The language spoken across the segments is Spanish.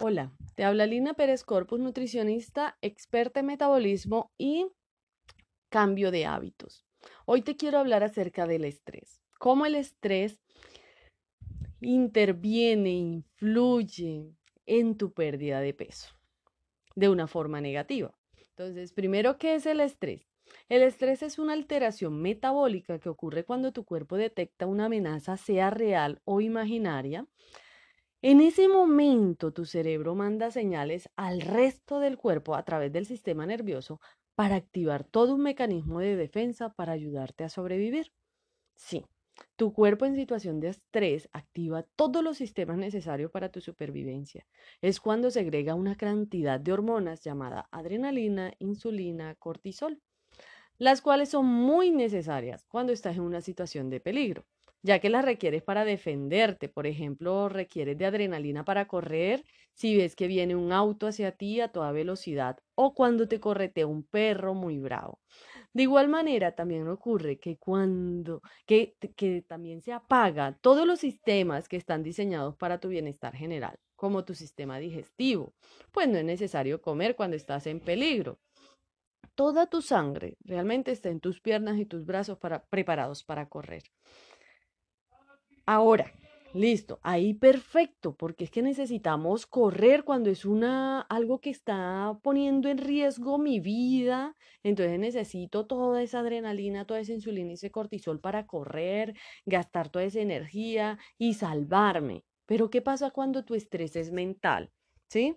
Hola, te habla Lina Pérez Corpus, nutricionista, experta en metabolismo y cambio de hábitos. Hoy te quiero hablar acerca del estrés. Cómo el estrés interviene, influye en tu pérdida de peso de una forma negativa. Entonces, primero, ¿qué es el estrés? El estrés es una alteración metabólica que ocurre cuando tu cuerpo detecta una amenaza, sea real o imaginaria, en ese momento tu cerebro manda señales al resto del cuerpo a través del sistema nervioso para activar todo un mecanismo de defensa para ayudarte a sobrevivir. Sí, tu cuerpo en situación de estrés activa todos los sistemas necesarios para tu supervivencia. Es cuando segrega una cantidad de hormonas llamada adrenalina, insulina, cortisol, las cuales son muy necesarias cuando estás en una situación de peligro ya que las requieres para defenderte. Por ejemplo, requieres de adrenalina para correr si ves que viene un auto hacia ti a toda velocidad o cuando te corretea un perro muy bravo. De igual manera, también ocurre que cuando, que, que también se apaga todos los sistemas que están diseñados para tu bienestar general, como tu sistema digestivo, pues no es necesario comer cuando estás en peligro. Toda tu sangre realmente está en tus piernas y tus brazos para, preparados para correr. Ahora, listo, ahí perfecto, porque es que necesitamos correr cuando es una algo que está poniendo en riesgo mi vida, entonces necesito toda esa adrenalina, toda esa insulina y ese cortisol para correr, gastar toda esa energía y salvarme. Pero ¿qué pasa cuando tu estrés es mental? ¿Sí?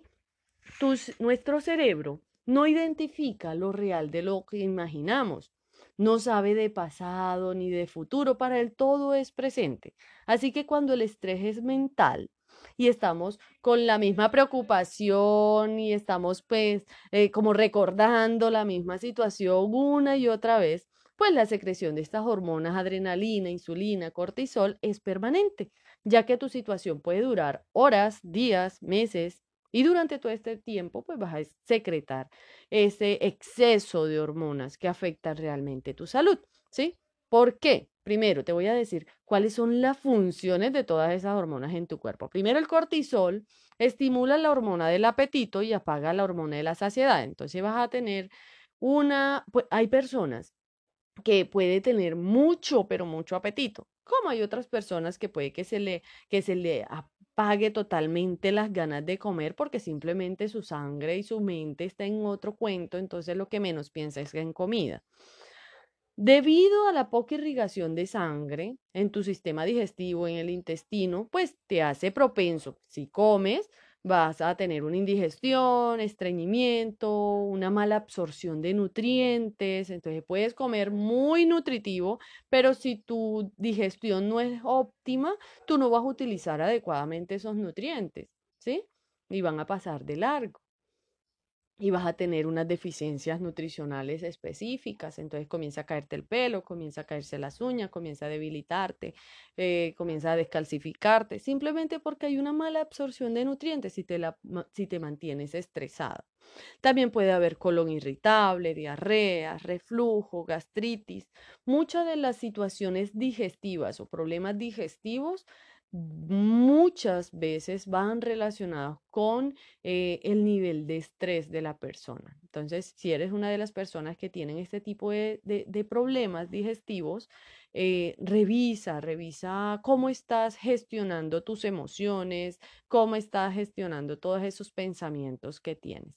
nuestro cerebro no identifica lo real de lo que imaginamos no sabe de pasado ni de futuro, para él todo es presente. Así que cuando el estrés es mental y estamos con la misma preocupación y estamos pues eh, como recordando la misma situación una y otra vez, pues la secreción de estas hormonas, adrenalina, insulina, cortisol, es permanente, ya que tu situación puede durar horas, días, meses, y durante todo este tiempo, pues vas a secretar ese exceso de hormonas que afectan realmente tu salud, ¿sí? ¿Por qué? Primero, te voy a decir cuáles son las funciones de todas esas hormonas en tu cuerpo. Primero, el cortisol estimula la hormona del apetito y apaga la hormona de la saciedad. Entonces vas a tener una, pues hay personas que puede tener mucho, pero mucho apetito, como hay otras personas que puede que se le, que se le pague totalmente las ganas de comer porque simplemente su sangre y su mente está en otro cuento, entonces lo que menos piensa es en comida. Debido a la poca irrigación de sangre en tu sistema digestivo, en el intestino, pues te hace propenso, si comes, vas a tener una indigestión, estreñimiento, una mala absorción de nutrientes, entonces puedes comer muy nutritivo, pero si tu digestión no es óptima, tú no vas a utilizar adecuadamente esos nutrientes, ¿sí? Y van a pasar de largo y vas a tener unas deficiencias nutricionales específicas, entonces comienza a caerte el pelo, comienza a caerse las uñas, comienza a debilitarte, eh, comienza a descalcificarte, simplemente porque hay una mala absorción de nutrientes si te, la, si te mantienes estresada. También puede haber colon irritable, diarrea, reflujo, gastritis. Muchas de las situaciones digestivas o problemas digestivos muchas veces van relacionados con eh, el nivel de estrés de la persona. Entonces, si eres una de las personas que tienen este tipo de, problemas digestivos, eh, revisa, revisa cómo estás gestionando tus emociones, cómo estás gestionando todos esos pensamientos que tienes.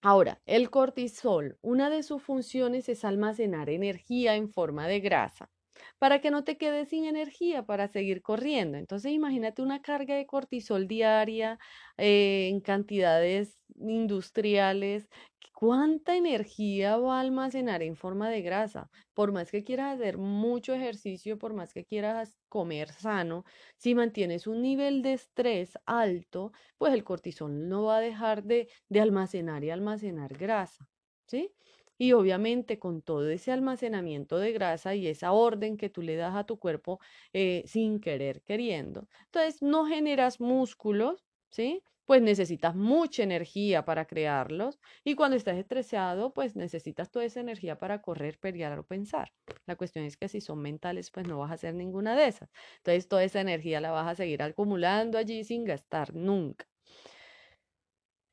Ahora, el cortisol, una de sus funciones es almacenar energía en forma de grasa para que no te quedes sin energía para seguir corriendo. Entonces imagínate una carga de cortisol diaria eh, en cantidades industriales. ¿Cuánta energía va a almacenar en forma de grasa? Por más que quieras hacer mucho ejercicio, por más que quieras comer sano, si mantienes un nivel de estrés alto, pues el cortisol no va a dejar de, de almacenar y almacenar grasa. ¿Sí? Y obviamente con todo ese almacenamiento de grasa y esa orden que tú le das a tu cuerpo eh, sin querer, queriendo, entonces no generas músculos, ¿sí? Pues necesitas mucha energía para crearlos y cuando estás estresado, pues necesitas toda esa energía para correr, pelear o pensar. La cuestión es que si son mentales, pues no vas a hacer ninguna de esas. Entonces toda esa energía la vas a seguir acumulando allí sin gastar nunca.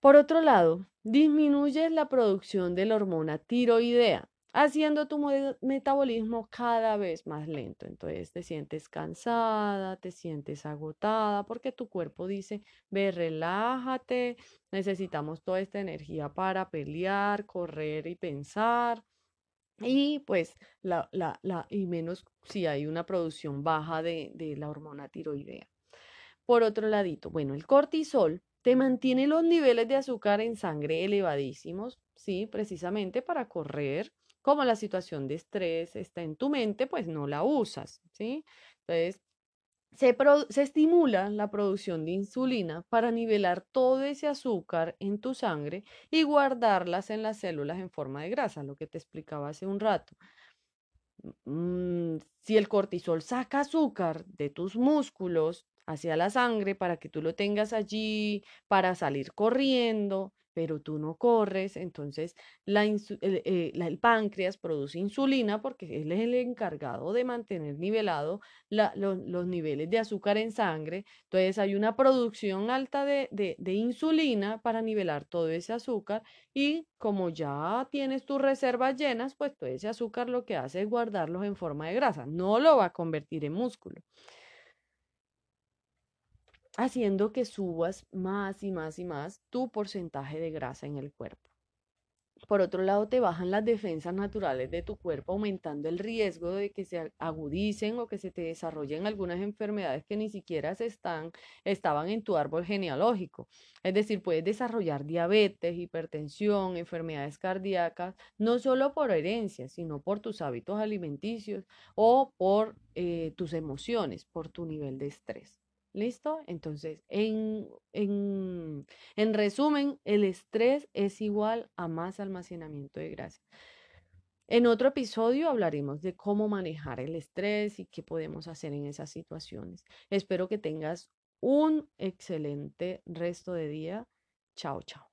Por otro lado, disminuyes la producción de la hormona tiroidea, haciendo tu metabolismo cada vez más lento. Entonces te sientes cansada, te sientes agotada, porque tu cuerpo dice, ve, relájate, necesitamos toda esta energía para pelear, correr y pensar. Y pues la, la, la, y menos si hay una producción baja de, la hormona tiroidea. Por otro ladito, bueno, el cortisol te mantiene los niveles de azúcar en sangre elevadísimos, sí, precisamente para correr. Como la situación de estrés está en tu mente, pues no la usas, ¿sí? Entonces, se, se, estimula la producción de insulina para nivelar todo ese azúcar en tu sangre y guardarlas en las células en forma de grasa, lo que te explicaba hace un rato. Mm, si el cortisol saca azúcar de tus músculos hacia la sangre para que tú lo tengas allí, para salir corriendo, pero tú no corres, entonces la el, eh, el, páncreas produce insulina porque él es el encargado de mantener nivelado la, los niveles de azúcar en sangre. Entonces hay una producción alta de, de, insulina para nivelar todo ese azúcar y como ya tienes tus reservas llenas, pues todo ese azúcar lo que hace es guardarlos en forma de grasa, no lo va a convertir en músculo haciendo que subas más y más y más tu porcentaje de grasa en el cuerpo. Por otro lado, te bajan las defensas naturales de tu cuerpo, aumentando el riesgo de que se agudicen o que se te desarrollen algunas enfermedades que ni siquiera se están, estaban en tu árbol genealógico. Es decir, puedes desarrollar diabetes, hipertensión, enfermedades cardíacas, no solo por herencia, sino por tus hábitos alimenticios o por eh, tus emociones, por tu nivel de estrés. ¿Listo? Entonces, en, en, en, resumen, el estrés es igual a más almacenamiento de grasa. En otro episodio hablaremos de cómo manejar el estrés y qué podemos hacer en esas situaciones. Espero que tengas un excelente resto de día. Chao, chao.